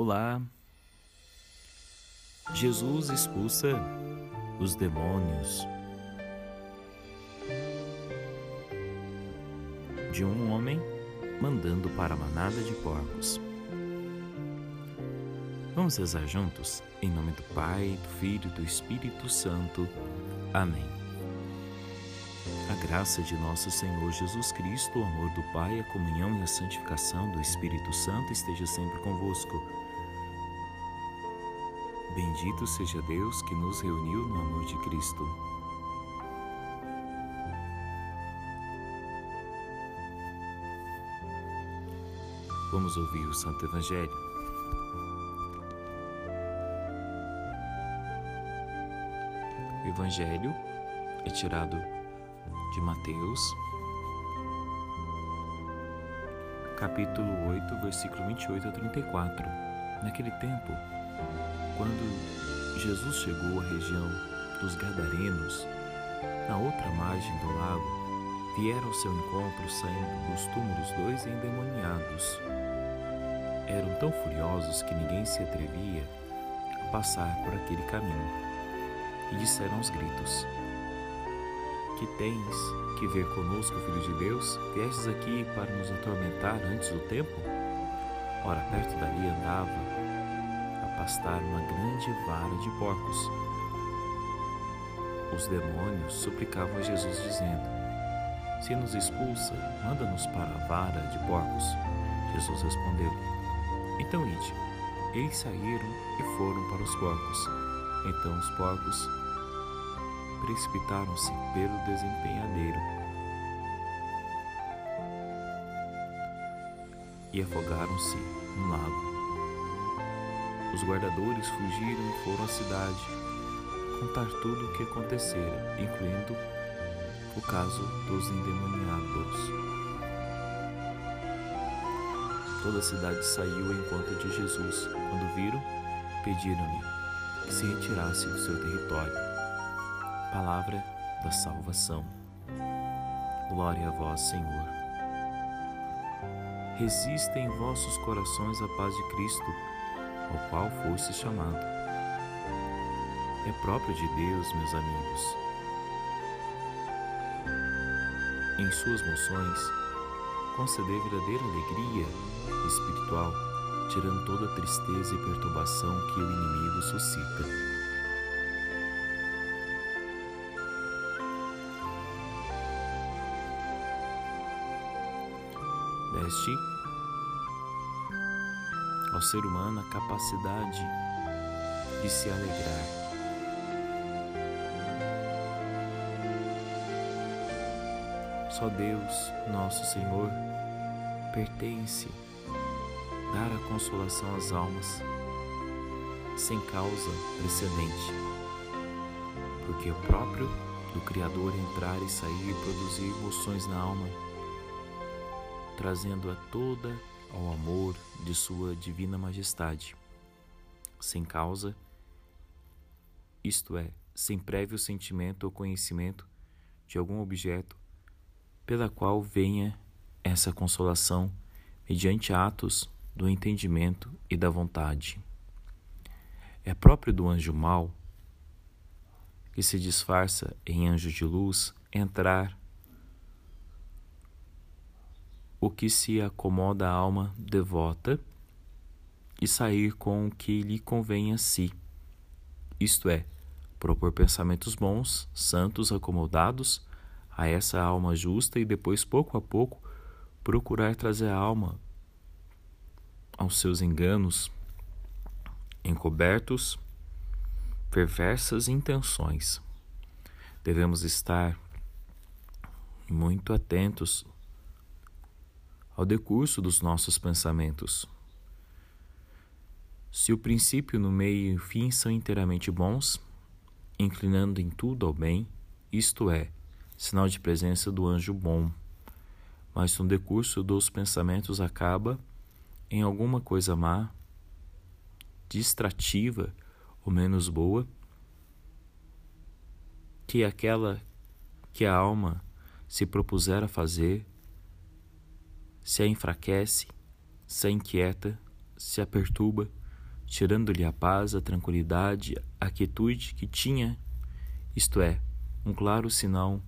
Olá! Jesus expulsa os demônios de um homem mandando para a manada de porcos. Vamos rezar juntos? Em nome do Pai, do Filho e do Espírito Santo. Amém. A graça de nosso Senhor Jesus Cristo, o amor do Pai, a comunhão e a santificação do Espírito Santo esteja sempre convosco Bendito seja Deus que nos reuniu no amor de Cristo. Vamos ouvir o Santo Evangelho. O Evangelho é tirado de Mateus, capítulo 8, versículo 28 a 34. Naquele tempo, quando Jesus chegou à região dos Gadarenos, na outra margem do lago, vieram ao seu encontro saindo dos túmulos dois endemoniados. Eram tão furiosos que ninguém se atrevia a passar por aquele caminho. E disseram aos gritos: Que tens que ver conosco, Filho de Deus? Viestes aqui para nos atormentar antes do tempo? Ora, perto dali andava pastar uma grande vara de porcos. Os demônios suplicavam a Jesus, dizendo: Se nos expulsa, manda-nos para a vara de porcos. Jesus respondeu-lhe: Então ide. Eles saíram e foram para os porcos. Então os porcos precipitaram-se pelo desempenhadeiro e afogaram-se no lago. Os guardadores fugiram e foram à cidade contar tudo o que acontecera, incluindo o caso dos endemoniados. Toda a cidade saiu ao encontro de Jesus. Quando viram, pediram-lhe que se retirasse do seu território. Palavra da salvação. Glória a vós, Senhor. Resista em vossos corações a paz de Cristo ao qual fosse chamado. É próprio de Deus, meus amigos. Em suas moções, conceder verdadeira alegria espiritual, tirando toda a tristeza e perturbação que o inimigo suscita. Deste ao ser humano a capacidade de se alegrar. Só Deus, nosso Senhor, pertence dar a consolação às almas sem causa precedente, porque o próprio do Criador entrar e sair e produzir emoções na alma, trazendo a toda ao amor de Sua Divina Majestade, sem causa, isto é, sem prévio sentimento ou conhecimento de algum objeto pela qual venha essa consolação mediante atos do entendimento e da vontade. É próprio do anjo mau, que se disfarça em anjo de luz, entrar o que se acomoda à alma devota e sair com o que lhe convém a si, isto é, propor pensamentos bons, santos, acomodados a essa alma justa e depois, pouco a pouco, procurar trazer a alma aos seus enganos, encobertos, perversas intenções. Devemos estar muito atentos ao decurso dos nossos pensamentos. Se o princípio, no meio e o fim são inteiramente bons, inclinando em tudo ao bem, isto é, sinal de presença do anjo bom, mas no decurso dos pensamentos acaba em alguma coisa má, distrativa ou menos boa, que aquela que a alma se propuser a fazer se a enfraquece, se a inquieta, se a perturba, tirando-lhe a paz, a tranquilidade, a quietude que tinha, isto é, um claro sinal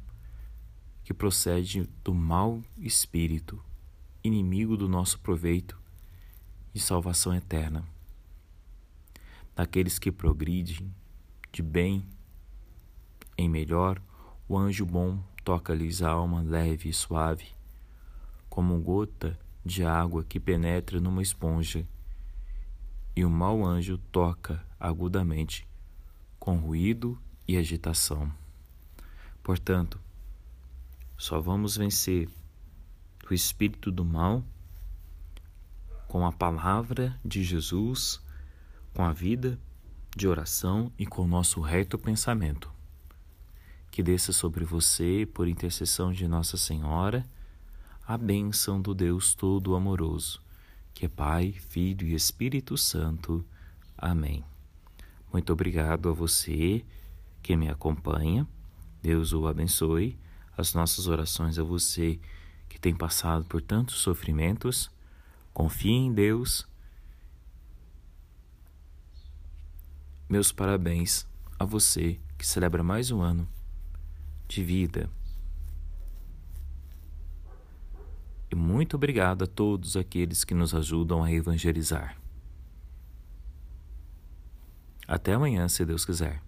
que procede do mau espírito, inimigo do nosso proveito e salvação eterna. Daqueles que progridem de bem em melhor, o anjo bom toca-lhes a alma leve e suave, como gota de água que penetra numa esponja e o mau anjo toca agudamente, com ruído e agitação. Portanto, só vamos vencer o espírito do mal com a palavra de Jesus, com a vida de oração e com o nosso reto pensamento. Que desça sobre você, por intercessão de Nossa Senhora, a bênção do Deus Todo-Amoroso que é Pai, Filho e Espírito Santo. Amém. Muito obrigado a você que me acompanha. Deus o abençoe. As nossas orações a você que tem passado por tantos sofrimentos. Confie em Deus. Meus parabéns a você que celebra mais um ano de vida. E muito obrigado a todos aqueles que nos ajudam a evangelizar. Até amanhã, se Deus quiser.